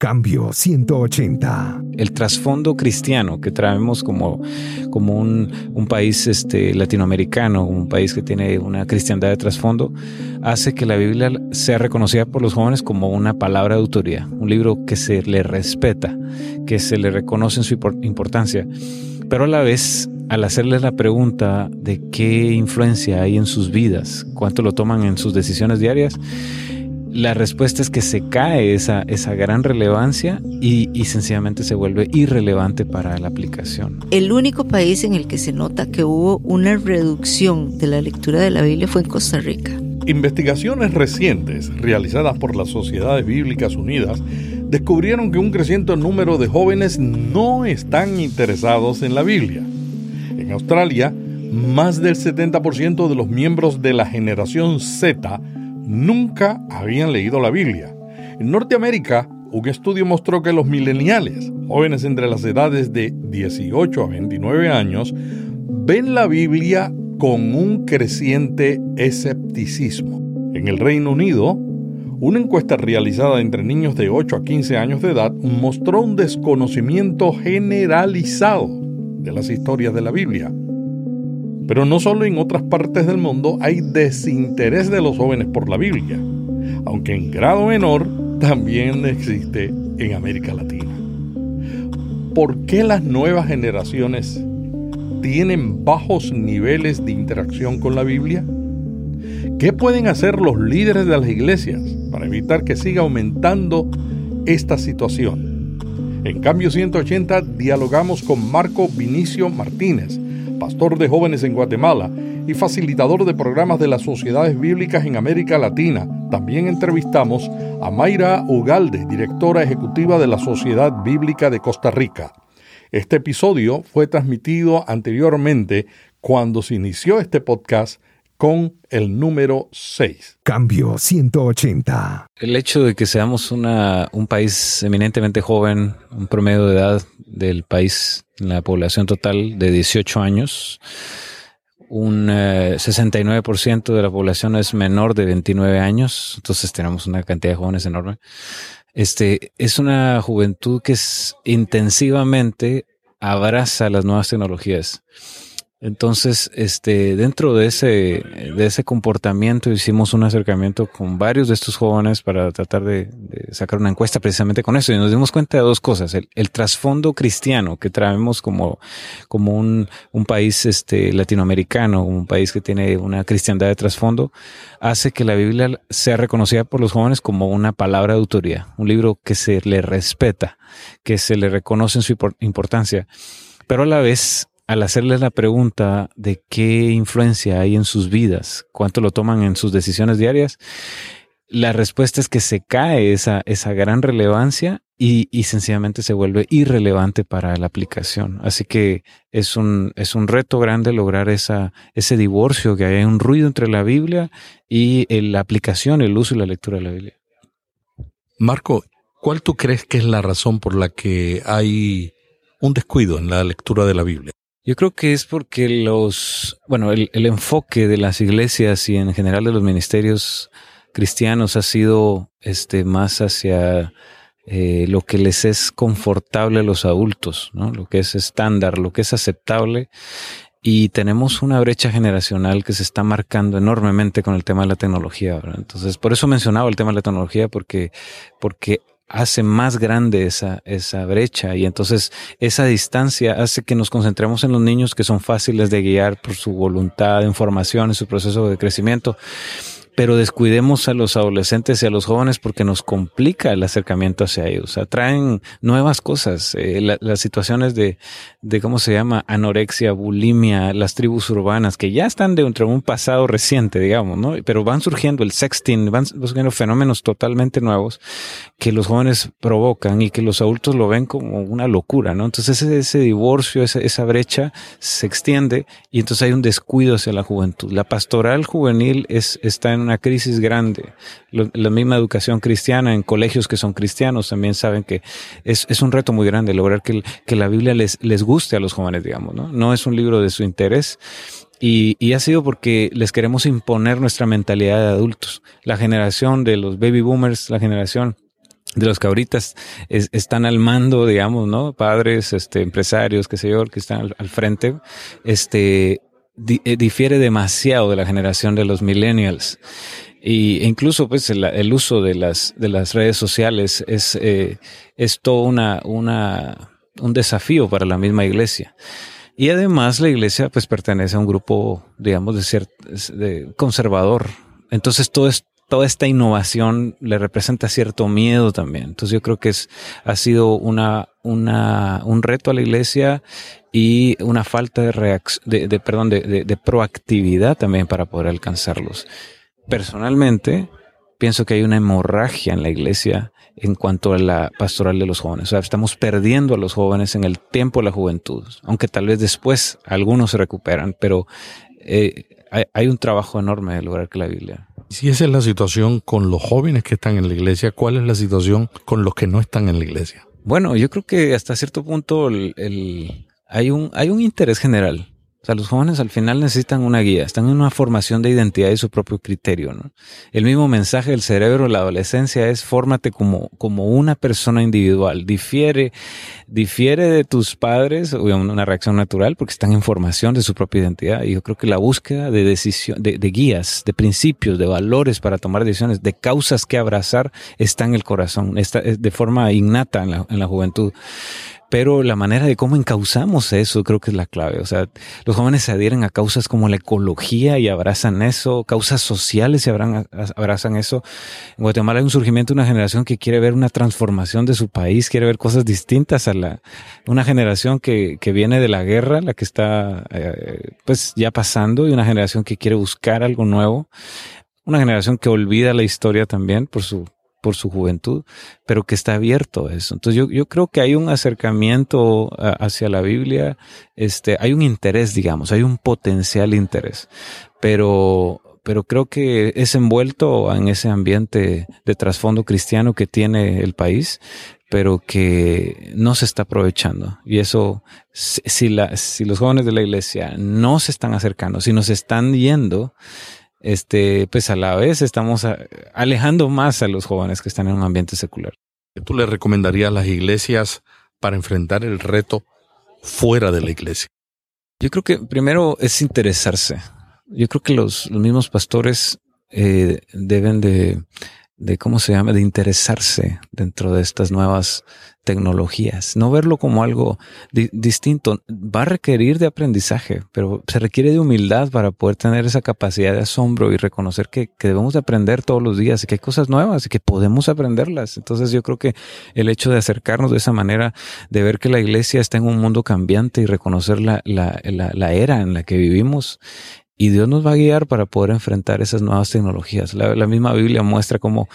Cambio 180. El trasfondo cristiano que traemos como, como un, país este, latinoamericano, un país que tiene una cristiandad de trasfondo, hace que la Biblia sea reconocida por los jóvenes como una palabra de autoridad, un libro que se le respeta, que se le reconoce en su importancia. Pero a la vez, al hacerles la pregunta de qué influencia hay en sus vidas, cuánto lo toman en sus decisiones diarias, la respuesta es que se cae esa, esa gran relevancia y, y, sencillamente se vuelve irrelevante para la aplicación. El único país en el que se nota que hubo una reducción de la lectura de la Biblia fue en Costa Rica. Investigaciones recientes realizadas por las Sociedades Bíblicas Unidas descubrieron que un creciente número de jóvenes no están interesados en la Biblia. En Australia, más del 70% de los miembros de la generación Z nunca habían leído la Biblia. En Norteamérica, un estudio mostró que los mileniales, jóvenes entre las edades de 18 a 29 años, ven la Biblia con un creciente escepticismo. En el Reino Unido, una encuesta realizada entre niños de 8 a 15 años de edad mostró un desconocimiento generalizado de las historias de la Biblia. Pero no solo en otras partes del mundo hay desinterés de los jóvenes por la Biblia, aunque en grado menor también existe en América Latina. ¿Por qué las nuevas generaciones tienen bajos niveles de interacción con la Biblia? ¿Qué pueden hacer los líderes de las iglesias para evitar que siga aumentando esta situación? En cambio 180 dialogamos con Marco Vinicio Martínez, pastor de jóvenes en Guatemala y facilitador de programas de las sociedades bíblicas en América Latina. También entrevistamos a Mayra Ugalde, directora ejecutiva de la Sociedad Bíblica de Costa Rica. Este episodio fue transmitido anteriormente cuando se inició este podcast con el número 6. Cambio 180. El hecho de que seamos una, un país eminentemente joven, un promedio de edad del país, la población total de 18 años, un 69% eh, de la población es menor de 29 años, entonces tenemos una cantidad de jóvenes enorme. Este es una juventud que es intensivamente abraza las nuevas tecnologías. Entonces, este, dentro de ese, de ese comportamiento hicimos un acercamiento con varios de estos jóvenes para tratar de, sacar una encuesta precisamente con eso. Y nos dimos cuenta de dos cosas. El, trasfondo cristiano que traemos como, como un, un país, este, latinoamericano, un país que tiene una cristiandad de trasfondo, hace que la Biblia sea reconocida por los jóvenes como una palabra de autoridad, un libro que se le respeta, que se le reconoce en su importancia. Pero a la vez al hacerles la pregunta de qué influencia hay en sus vidas, cuánto lo toman en sus decisiones diarias, la respuesta es que se cae esa, esa gran relevancia y, y, sencillamente se vuelve irrelevante para la aplicación. Así que es un, es un reto grande lograr esa, ese divorcio, que haya un ruido entre la Biblia y la aplicación, el uso y la lectura de la Biblia. Marco, ¿cuál tú crees que es la razón por la que hay un descuido en la lectura de la Biblia? Yo creo que es porque los, bueno, el, enfoque de las iglesias y en general de los ministerios cristianos ha sido este más hacia eh, lo que les es confortable a los adultos, ¿no? Lo que es estándar, lo que es aceptable. Y tenemos una brecha generacional que se está marcando enormemente con el tema de la tecnología. ¿verdad? Entonces, por eso mencionaba el tema de la tecnología, porque, porque hace más grande esa, esa brecha y entonces esa distancia hace que nos concentremos en los niños que son fáciles de guiar por su voluntad de información y su proceso de crecimiento pero descuidemos a los adolescentes y a los jóvenes porque nos complica el acercamiento hacia ellos. Atraen nuevas cosas, eh, las situaciones de, de, ¿cómo se llama? Anorexia, bulimia, las tribus urbanas, que ya están dentro de un pasado reciente, digamos, ¿no? Pero van surgiendo el sexting, van surgiendo fenómenos totalmente nuevos que los jóvenes provocan y que los adultos lo ven como una locura, ¿no? Entonces ese, ese divorcio, esa, esa brecha se extiende y entonces hay un descuido hacia la juventud. La pastoral juvenil es, está en una crisis grande. la misma educación cristiana en colegios que son cristianos también saben que es, es un reto muy grande lograr que, que, la Biblia les, les guste a los jóvenes, digamos, ¿no? No es un libro de su interés. Y, y, ha sido porque les queremos imponer nuestra mentalidad de adultos. La generación de los baby boomers, la generación de los que ahorita están al mando, digamos, ¿no? Padres, este, empresarios, qué sé yo, que están al, frente, este, eh, difiere demasiado de la generación de los millennials. Y incluso, pues, el, uso de las, de las redes sociales es, eh, es todo una, una, un desafío para la misma iglesia. Y además la iglesia, pues, pertenece a un grupo, digamos, de, de conservador. Entonces, todo es, toda esta innovación le representa cierto miedo también. Entonces yo creo que es, ha sido una, una, un reto a la iglesia y una falta de reacción, de, de, perdón, de, de, proactividad también para poder alcanzarlos. Personalmente, pienso que hay una hemorragia en la iglesia en cuanto a la pastoral de los jóvenes. O sea, estamos perdiendo a los jóvenes en el tiempo de la juventud, aunque tal vez después algunos se recuperan, pero eh, hay, hay, un trabajo enorme de lograr que la Biblia si esa es la situación con los jóvenes que están en la iglesia, ¿cuál es la situación con los que no están en la iglesia? Bueno, yo creo que hasta cierto punto el, el, hay, un, hay un interés general o sea, los jóvenes al final necesitan una guía, están en una formación de identidad y su propio criterio, ¿no? El mismo mensaje del cerebro de la adolescencia es fórmate como, como una persona individual. Difiere, difiere de tus padres, una reacción natural, porque están en formación de su propia identidad. Y yo creo que la búsqueda de decisión, de, de guías, de principios, de valores para tomar decisiones, de causas que abrazar, está en el corazón, está de forma innata en la, en la juventud pero la manera de cómo encauzamos eso creo que es la clave. O sea, los jóvenes se adhieren a causas como la ecología y abrazan eso, causas sociales y abrazan eso. En Guatemala hay un surgimiento de una generación que quiere ver una transformación de su país, quiere ver cosas distintas a la, una generación que, que viene de la guerra, la que está eh, pues ya pasando, y una generación que quiere buscar algo nuevo. Una generación que olvida la historia también por su por su juventud, pero que está abierto a eso. Entonces yo, yo creo que hay un acercamiento hacia la Biblia, este, hay un interés, digamos, hay un potencial interés, pero, pero creo que es envuelto en ese ambiente de trasfondo cristiano que tiene el país, pero que no se está aprovechando. Y eso, si, la, si los jóvenes de la iglesia no se están acercando, si nos están yendo, este, pues a la vez estamos alejando más a los jóvenes que están en un ambiente secular. ¿Qué tú le recomendarías a las iglesias para enfrentar el reto fuera de la iglesia? Yo creo que primero es interesarse. Yo creo que los, los mismos pastores eh, deben de de cómo se llama, de interesarse dentro de estas nuevas tecnologías, no verlo como algo distinto. Va a requerir de aprendizaje, pero se requiere de humildad para poder tener esa capacidad de asombro y reconocer que, que debemos de aprender todos los días y que hay cosas nuevas y que podemos aprenderlas. Entonces yo creo que el hecho de acercarnos de esa manera, de ver que la iglesia está en un mundo cambiante y reconocer la, la, la, la era en la que vivimos y Dios nos va a guiar para poder enfrentar esas nuevas tecnologías. La, misma Biblia muestra cómo,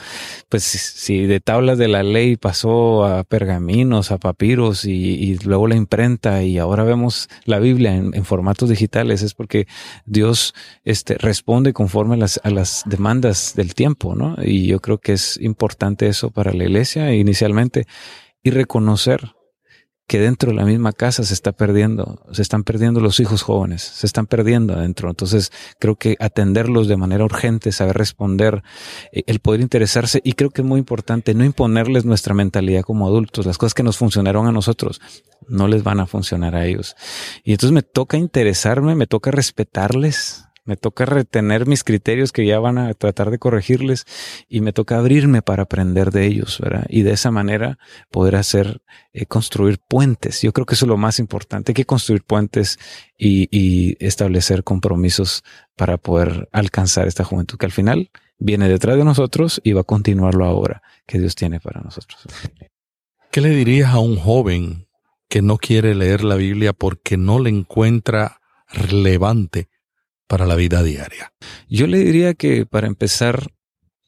pues, si de tablas de la ley pasó a pergaminos, a papiros y, luego la imprenta y ahora vemos la Biblia en, formatos digitales, es porque Dios este, responde conforme a las, a las demandas del tiempo, ¿no? Y yo creo que es importante eso para la iglesia inicialmente y reconocer que dentro de la misma casa se está perdiendo, se están perdiendo los hijos jóvenes, se están perdiendo adentro. Entonces creo que atenderlos de manera urgente, saber responder, eh, el poder interesarse y creo que es muy importante no imponerles nuestra mentalidad como adultos. Las cosas que nos funcionaron a nosotros no les van a funcionar a ellos. Y entonces me toca interesarme, me toca respetarles, me toca retener mis criterios que ya van a tratar de corregirles y me toca abrirme para aprender de ellos, ¿verdad? Y de esa manera poder hacer, eh, construir puentes. Yo creo que eso es lo más importante, hay que construir puentes y, establecer compromisos para poder alcanzar esta juventud que al final viene detrás de nosotros y va a continuar la obra que Dios tiene para nosotros. ¿Qué le dirías a un joven que no quiere leer la Biblia porque no le encuentra relevante para la vida diaria? Yo le diría que para empezar,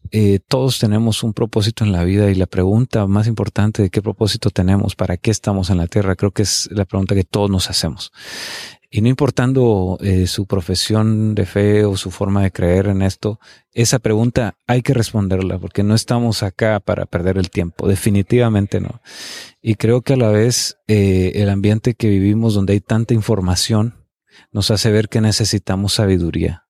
eh, todos tenemos un propósito en la vida y la pregunta más importante de qué propósito tenemos, para qué estamos en la tierra, creo que es la pregunta que todos nos hacemos. Y no importando eh, su profesión de fe o su forma de creer en esto, esa pregunta hay que responderla porque no estamos acá para perder el tiempo, definitivamente no. Y creo que a la vez eh, el ambiente que vivimos donde hay tanta información, nos hace ver que necesitamos sabiduría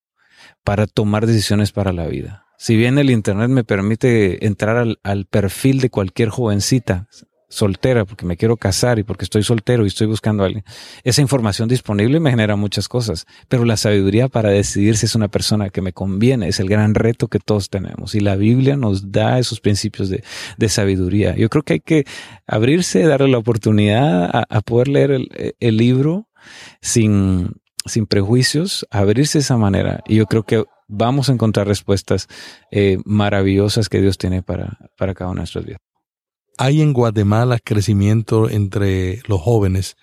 para tomar decisiones para la vida. Si bien el Internet me permite entrar al, perfil de cualquier jovencita soltera porque me quiero casar y porque estoy soltero y estoy buscando a alguien. Esa información disponible me genera muchas cosas, pero la sabiduría para decidir si es una persona que me conviene es el gran reto que todos tenemos y la Biblia nos da esos principios de, de sabiduría. Yo creo que hay que abrirse, darle la oportunidad a, poder leer el, libro sin, sin prejuicios, abrirse de esa manera. Y yo creo que vamos a encontrar respuestas eh, maravillosas que Dios tiene para, para cada una de nuestras vidas. ¿Hay en Guatemala crecimiento entre los jóvenes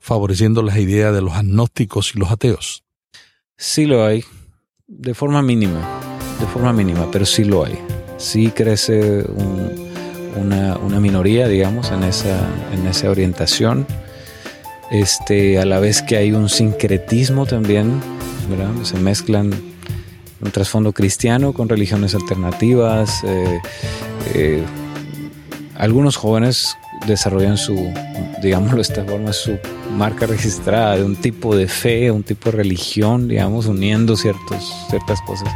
favoreciendo las ideas de los agnósticos y los ateos? Sí lo hay, de forma mínima, de forma mínima, pero sí lo hay. Sí crece una, una, minoría, digamos, en esa, en esa orientación. Este, a la vez que hay un sincretismo también, ¿verdad? Se mezclan un trasfondo cristiano con religiones alternativas. Eh, eh, algunos jóvenes desarrollan su, digámoslo de esta forma, su marca registrada de un tipo de fe, un tipo de religión, digamos, uniendo ciertos, ciertas cosas.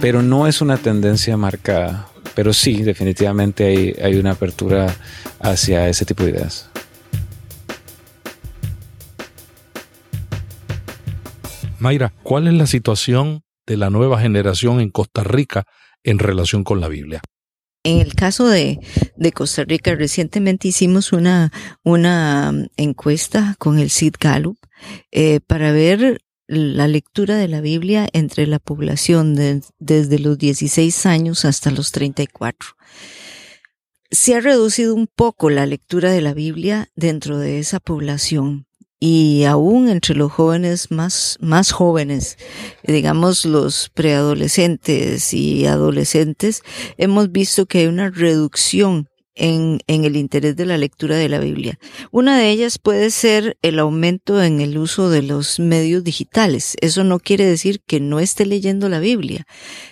Pero no es una tendencia marcada. Pero sí, definitivamente hay, hay una apertura hacia ese tipo de ideas. Mayra, ¿cuál es la situación de la nueva generación en Costa Rica en relación con la Biblia? En el caso de, de, Costa Rica, recientemente hicimos una, una encuesta con el CID Gallup eh, para ver la lectura de la Biblia entre la población desde los 16 años hasta los 34. Se ha reducido un poco la lectura de la Biblia dentro de esa población y aún entre los jóvenes más, más jóvenes, digamos los preadolescentes y adolescentes, hemos visto que hay una reducción en, en, el interés de la lectura de la Biblia. Una de ellas puede ser el aumento en el uso de los medios digitales. Eso no quiere decir que no esté leyendo la Biblia.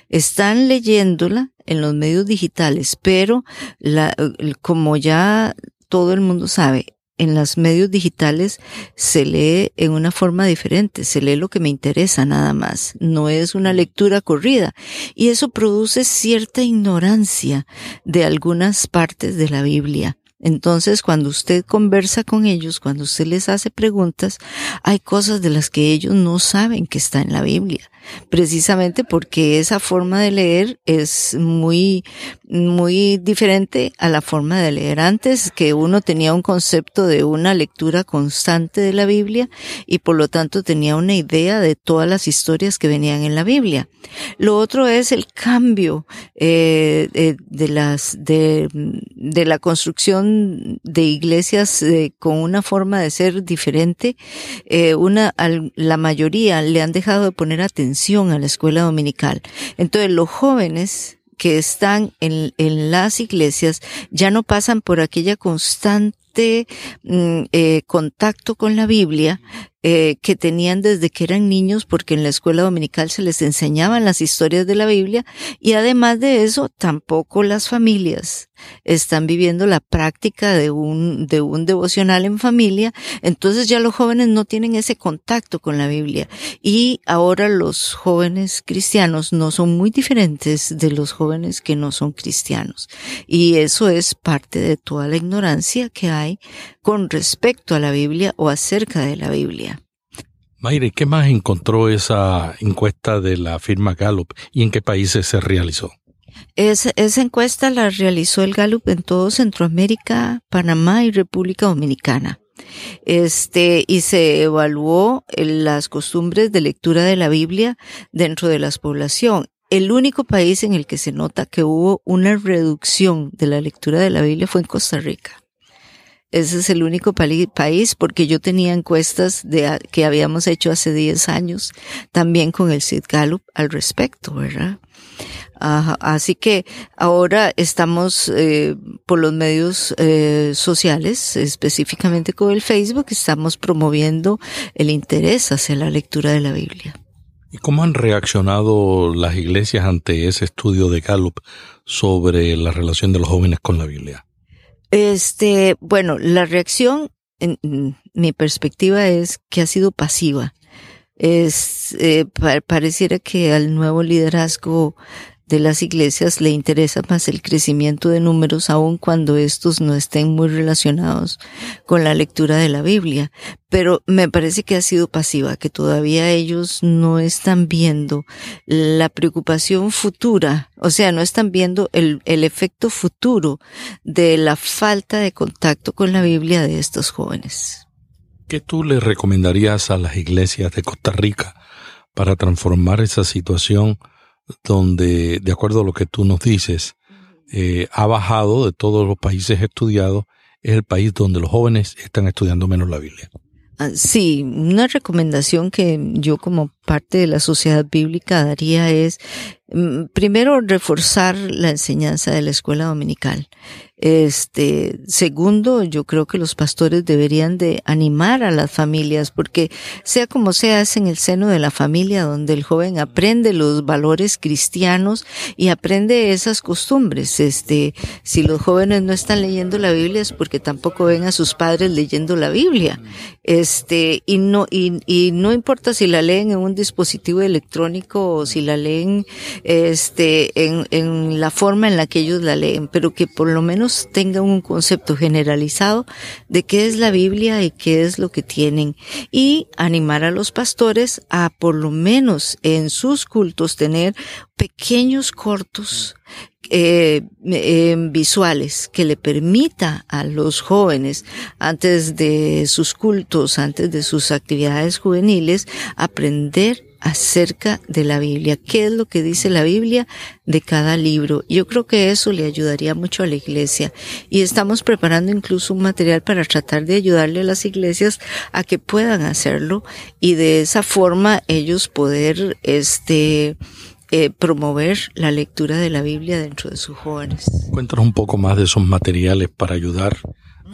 Están leyéndola en los medios digitales, pero la, como ya todo el mundo sabe, en los medios digitales se lee en una forma diferente, se lee lo que me interesa nada más, no es una lectura corrida y eso produce cierta ignorancia de algunas partes de la Biblia. Entonces, cuando usted conversa con ellos, cuando usted les hace preguntas, hay cosas de las que ellos no saben que está en la Biblia precisamente porque esa forma de leer es muy, muy diferente a la forma de leer antes, que uno tenía un concepto de una lectura constante de la Biblia y por lo tanto tenía una idea de todas las historias que venían en la Biblia. Lo otro es el cambio eh, de, las de, la construcción de iglesias eh, con una forma de ser diferente. Eh, una, la mayoría le han dejado de poner atención a la escuela dominical. Entonces los jóvenes que están en, en las iglesias ya no pasan por aquella constante mm, eh, contacto con la Biblia eh, que tenían desde que eran niños, porque en la escuela dominical se les enseñaban las historias de la Biblia y además de eso, tampoco las familias están viviendo la práctica de un, de un devocional en familia, entonces ya los jóvenes no tienen ese contacto con la Biblia. Y ahora los jóvenes cristianos no son muy diferentes de los jóvenes que no son cristianos. Y eso es parte de toda la ignorancia que hay con respecto a la Biblia o acerca de la Biblia. Mayre, ¿qué más encontró esa encuesta de la firma Gallup y en qué países se realizó? esa encuesta la realizó el Gallup en todo Centroamérica, Panamá y República Dominicana. Este, y se evaluó las costumbres de lectura de la Biblia dentro de la población. El único país en el que se nota que hubo una reducción de la lectura de la Biblia fue en Costa Rica. Ese es el único país porque yo tenía encuestas de, que habíamos hecho hace 10 años también con el Sid Gallup al respecto, ¿verdad? así que ahora estamos eh, por los medios eh, sociales, específicamente con el Facebook, estamos promoviendo el interés hacia la lectura de la Biblia. ¿Y cómo han reaccionado las iglesias ante ese estudio de Gallup sobre la relación de los jóvenes con la Biblia? Este, bueno, la reacción, en, mi perspectiva es que ha sido pasiva. Es, eh, pareciera que al nuevo liderazgo de las iglesias le interesa más el crecimiento de números aun cuando estos no estén muy relacionados con la lectura de la Biblia. Pero me parece que ha sido pasiva, que todavía ellos no están viendo la preocupación futura, o sea, no están viendo el, el efecto futuro de la falta de contacto con la Biblia de estos jóvenes. ¿Qué tú le recomendarías a las iglesias de Costa Rica para transformar esa situación? Donde, de acuerdo a lo que tú nos dices, eh, ha bajado de todos los países estudiados, es el país donde los jóvenes están estudiando menos la Biblia. Ah, sí, una recomendación que yo como parte de la sociedad bíblica daría es, mm, primero, reforzar la enseñanza de la escuela dominical. Este, segundo, yo creo que los pastores deberían de animar a las familias, porque sea como sea, es en el seno de la familia donde el joven aprende los valores cristianos y aprende esas costumbres. Este, si los jóvenes no están leyendo la Biblia es porque tampoco ven a sus padres leyendo la Biblia. Este, y no, y, y no importa si la leen en un dispositivo electrónico o si la leen, este, en, en la forma en la que ellos la leen, pero que por lo menos tengan un concepto generalizado de qué es la Biblia y qué es lo que tienen. Y animar a los pastores a por lo menos en sus cultos tener pequeños cortos eh, visuales que le permita a los jóvenes antes de sus cultos, antes de sus actividades juveniles, aprender acerca de la Biblia. ¿Qué es lo que dice la Biblia de cada libro? Yo creo que eso le ayudaría mucho a la iglesia y estamos preparando incluso un material para tratar de ayudarle a las iglesias a que puedan hacerlo y de esa forma ellos poder este eh, promover la lectura de la Biblia dentro de sus jóvenes. Cuéntanos un poco más de esos materiales para ayudar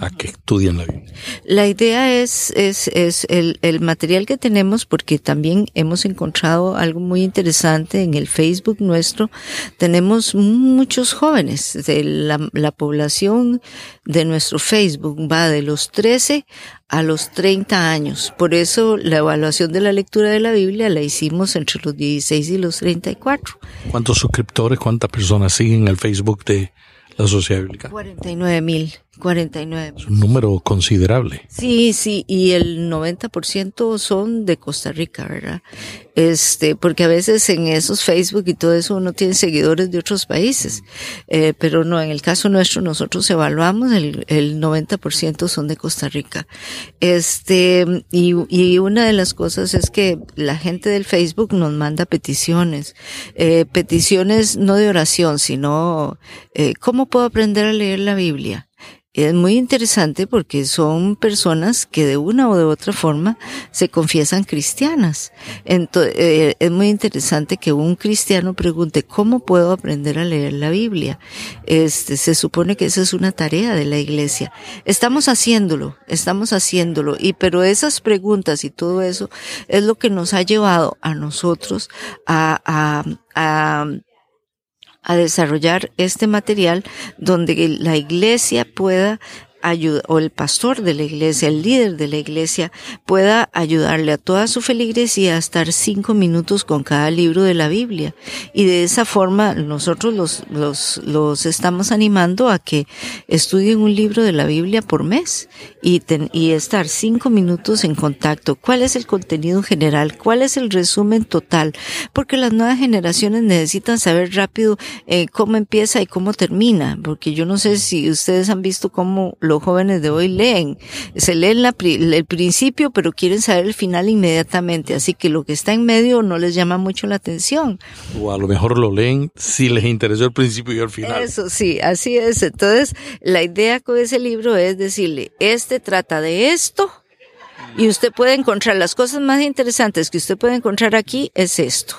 a que estudien la Biblia? La idea es, es, es el, el, material que tenemos, porque también hemos encontrado algo muy interesante en el Facebook nuestro. Tenemos muchos jóvenes. De la, la población de nuestro Facebook va de los 13 a los 30 años. Por eso la evaluación de la lectura de la Biblia la hicimos entre los 16 y los 34. ¿Cuántos suscriptores, cuántas personas siguen el Facebook de la Sociedad Bíblica? 49 mil. 49. Es un número considerable. Sí, sí, y el 90% son de Costa Rica, ¿verdad? Este, porque a veces en esos Facebook y todo eso uno tiene seguidores de otros países, eh, pero no, en el caso nuestro nosotros evaluamos el, el 90% son de Costa Rica. Este, y, y una de las cosas es que la gente del Facebook nos manda peticiones, eh, peticiones no de oración, sino, eh, ¿cómo puedo aprender a leer la Biblia? es muy interesante porque son personas que de una o de otra forma se confiesan cristianas. Entonces, eh, es muy interesante que un cristiano pregunte cómo puedo aprender a leer la Biblia. Este, se supone que esa es una tarea de la iglesia. Estamos haciéndolo, estamos haciéndolo. Y pero esas preguntas y todo eso es lo que nos ha llevado a nosotros a, a, a a desarrollar este material donde la iglesia pueda ayuda, o el pastor de la iglesia, el líder de la iglesia, pueda ayudarle a toda su feligresía a estar cinco minutos con cada libro de la Biblia. Y de esa forma nosotros los, los, los estamos animando a que estudien un libro de la Biblia por mes y, y estar cinco minutos en contacto. ¿Cuál es el contenido general? ¿Cuál es el resumen total? Porque las nuevas generaciones necesitan saber rápido eh, cómo empieza y cómo termina. Porque yo no sé si ustedes han visto cómo los jóvenes de hoy leen. Se leen el principio, pero quieren saber el final inmediatamente. Así que lo que está en medio no les llama mucho la atención. O a lo mejor lo leen si les interesó el principio y el final. Eso sí, así es. Entonces, la idea con ese libro es decirle, este trata de esto, y usted puede encontrar las cosas más interesantes que usted puede encontrar aquí es esto.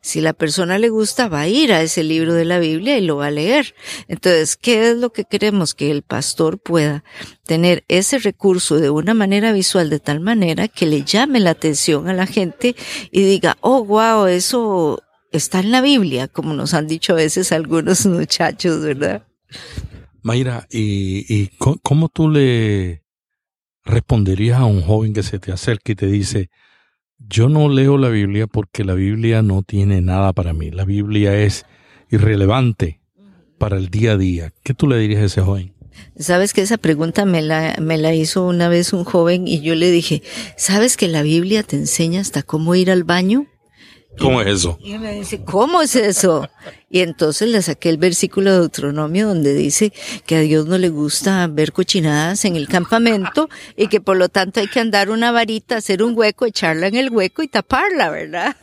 Si la persona le gusta, va a ir a ese libro de la Biblia y lo va a leer. Entonces, ¿qué es lo que queremos? Que el pastor pueda tener ese recurso de una manera visual de tal manera que le llame la atención a la gente y diga, oh, wow, eso está en la Biblia, como nos han dicho a veces algunos muchachos, ¿verdad? Mayra, ¿y, y cómo tú le responderías a un joven que se te acerca y te dice, Yo no leo la Biblia porque la Biblia no tiene nada para mí. La Biblia es irrelevante para el día a día. ¿Qué tú le dirías a ese joven? Sabes que esa pregunta me la, me la hizo una vez un joven y yo le dije, ¿sabes que la Biblia te enseña hasta cómo ir al baño? ¿Cómo es eso? Y me dice, ¿cómo es eso? Y entonces le saqué el versículo de Deuteronomio donde dice que a Dios no le gusta ver cochinadas en el campamento y que por lo tanto hay que andar una varita, hacer un hueco, echarla en el hueco y taparla, ¿verdad?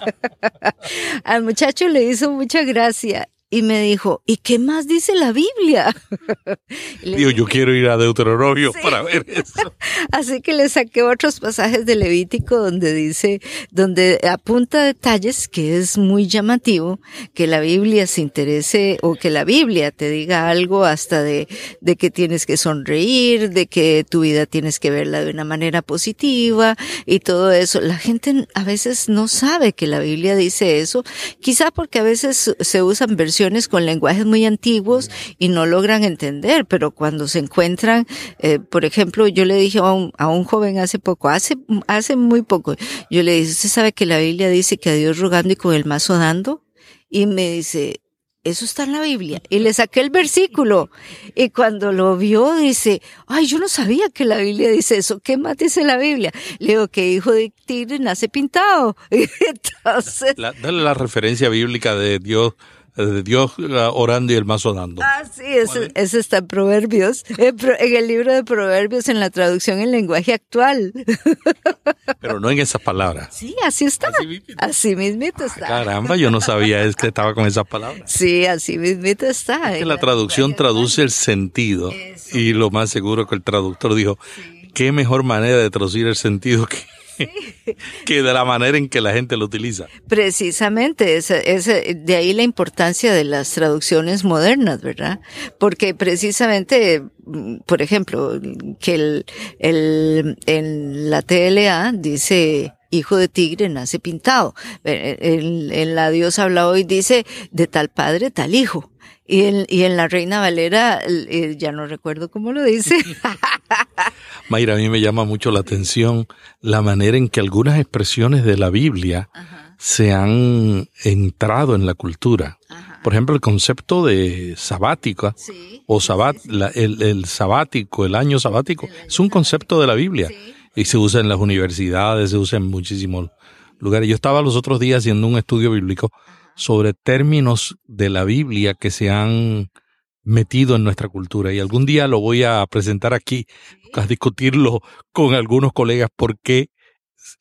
Al muchacho le hizo mucha gracia y me dijo, ¿y qué más dice la Biblia? Digo, yo quiero ir a Deuteronomio para ver eso. Así que le saqué otros pasajes de Levítico donde dice, donde apunta detalles que es muy llamativo, que la Biblia se interese o que la Biblia te diga algo hasta de, de que tienes que sonreír, de que tu vida tienes que verla de una manera positiva y todo eso. La gente a veces no sabe que la Biblia dice eso, quizá porque a veces se usan versiones con lenguajes muy antiguos y no logran entender, pero cuando se encuentran, eh, por ejemplo, yo le dije a un, joven hace poco, hace, hace muy poco, yo le dije, ¿usted sabe que la Biblia dice que a Dios rogando y con el mazo dando? Y me dice, eso está en la Biblia. Y le saqué el versículo. Y cuando lo vio, dice, ay, yo no sabía que la Biblia dice eso. ¿Qué más dice la Biblia? Le digo que hijo de tigre nace pintado. Dale la referencia bíblica de Dios de Dios orando y el mazo dando. Ah, sí, ese, está en Proverbios, en, el libro de Proverbios, en la traducción en lenguaje actual. Pero no en esas palabras. Sí, así está. Así mismito, está. caramba, yo no sabía es que estaba con esas palabras. Sí, así mismito está. Es que la traducción traduce el sentido. Y lo más seguro que el traductor dijo, qué mejor manera de traducir el sentido que que de la manera en que la gente lo utiliza. Precisamente, es, de ahí la importancia de las traducciones modernas, ¿verdad? Porque precisamente, mm, por ejemplo, que el, el, en la TLA dice hijo de tigre nace pintado. En, en la Dios habla hoy dice de tal padre, tal hijo. Y en, y en la Reina Valera, ya no recuerdo cómo lo dice. Mayra, a mí me llama mucho la atención la manera en que algunas expresiones de la Biblia se han entrado en la cultura. Por ejemplo, el concepto de sabática o sabat, el, sabático, el año sabático, es un concepto de la Biblia y se usa en las universidades, se usa en muchísimos lugares. Yo estaba los otros días haciendo un estudio bíblico sobre términos de la Biblia que se han metido en nuestra cultura y algún día lo voy a presentar aquí, a discutirlo con algunos colegas por qué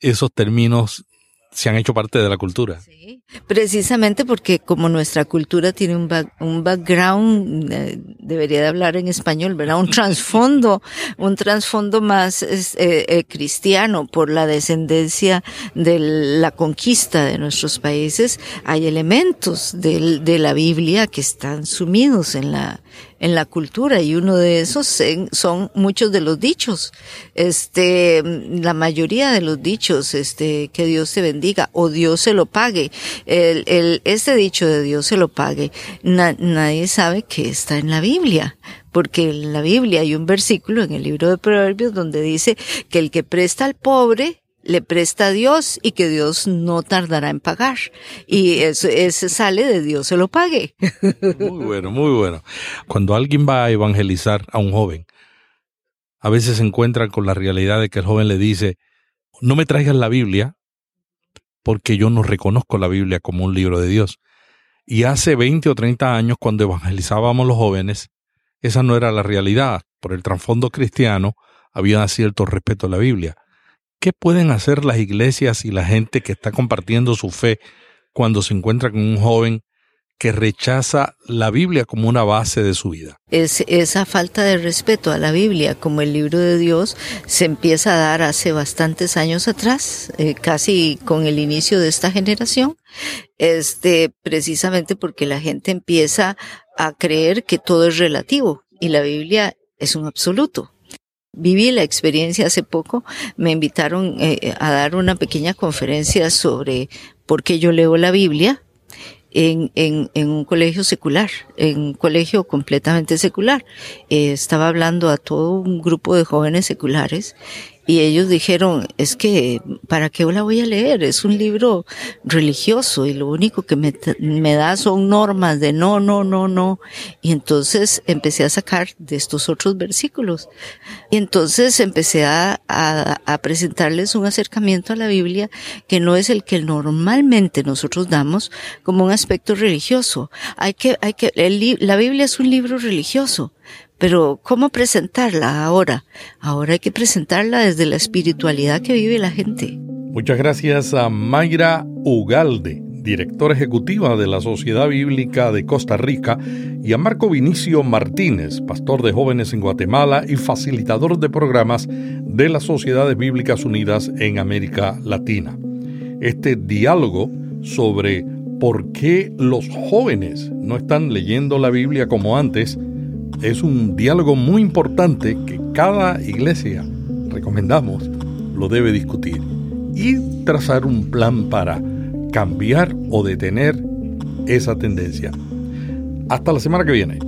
esos términos se han hecho parte de la cultura. Sí, precisamente porque como nuestra cultura tiene un, un background, eh, debería de hablar en español, ¿verdad? Un trasfondo, un trasfondo más eh, eh, cristiano por la descendencia de la conquista de nuestros países, hay elementos de, de la Biblia que están sumidos en la, en la cultura y uno de esos son muchos de los dichos. Este, la mayoría de los dichos, este, que Dios se bendiga o Dios se lo pague. El, el, este dicho de Dios se lo pague, nadie sabe que está en la Biblia porque en la Biblia hay un versículo en el libro de Proverbios donde dice que el que presta al pobre le presta a Dios y que Dios no tardará en pagar. Y eso, ese sale de Dios se lo pague. Muy bueno, muy bueno. Cuando alguien va a evangelizar a un joven, a veces se encuentra con la realidad de que el joven le dice, no me traigas la Biblia porque yo no reconozco la Biblia como un libro de Dios. Y hace 20 o 30 años, cuando evangelizábamos los jóvenes, esa no era la realidad. Por el trasfondo cristiano había cierto respeto a la Biblia. ¿Qué pueden hacer las iglesias y la gente que está compartiendo su fe cuando se encuentra con un joven que rechaza la Biblia como una base de su vida. Es, esa falta de respeto a la Biblia como el libro de Dios se empieza a dar hace bastantes años atrás, eh, casi con el inicio de esta generación, este, precisamente porque la gente empieza a creer que todo es relativo y la Biblia es un absoluto. Viví la experiencia hace poco, me invitaron eh, a dar una pequeña conferencia sobre por qué yo leo la Biblia en, un colegio secular, en un colegio completamente secular. Eh, estaba hablando a todo un grupo de jóvenes seculares y ellos dijeron, es que, ¿para qué la voy a leer? Es un libro religioso y lo único que me, da son normas de no, no, no, no. Y entonces empecé a sacar de estos otros versículos. Y entonces empecé a, a, a presentarles un acercamiento a la Biblia que no es el que normalmente nosotros damos como un aspecto religioso. Hay que, hay que, el, la Biblia es un libro religioso, pero ¿cómo presentarla ahora? Ahora hay que presentarla desde la espiritualidad que vive la gente. Muchas gracias a Mayra Ugalde, directora ejecutiva de la Sociedad Bíblica de Costa Rica, y a Marco Vinicio Martínez, pastor de jóvenes en Guatemala y facilitador de programas de las Sociedades Bíblicas Unidas en América Latina. Este diálogo sobre por qué los jóvenes no están leyendo la Biblia como antes es un diálogo muy importante que cada iglesia, recomendamos, lo debe discutir y trazar un plan para cambiar o detener esa tendencia. Hasta la semana que viene.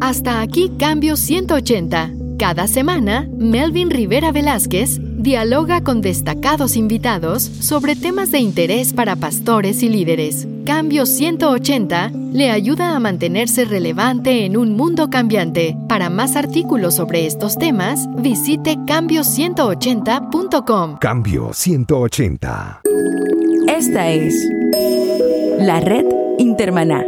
Hasta aquí Cambio 180. Cada semana, Melvin Rivera Velázquez dialoga con destacados invitados sobre temas de interés para pastores y líderes. Cambio 180 le ayuda a mantenerse relevante en un mundo cambiante. Para más artículos sobre estos temas, visite cambio180.com. Cambio 180. Esta es la red Intermaná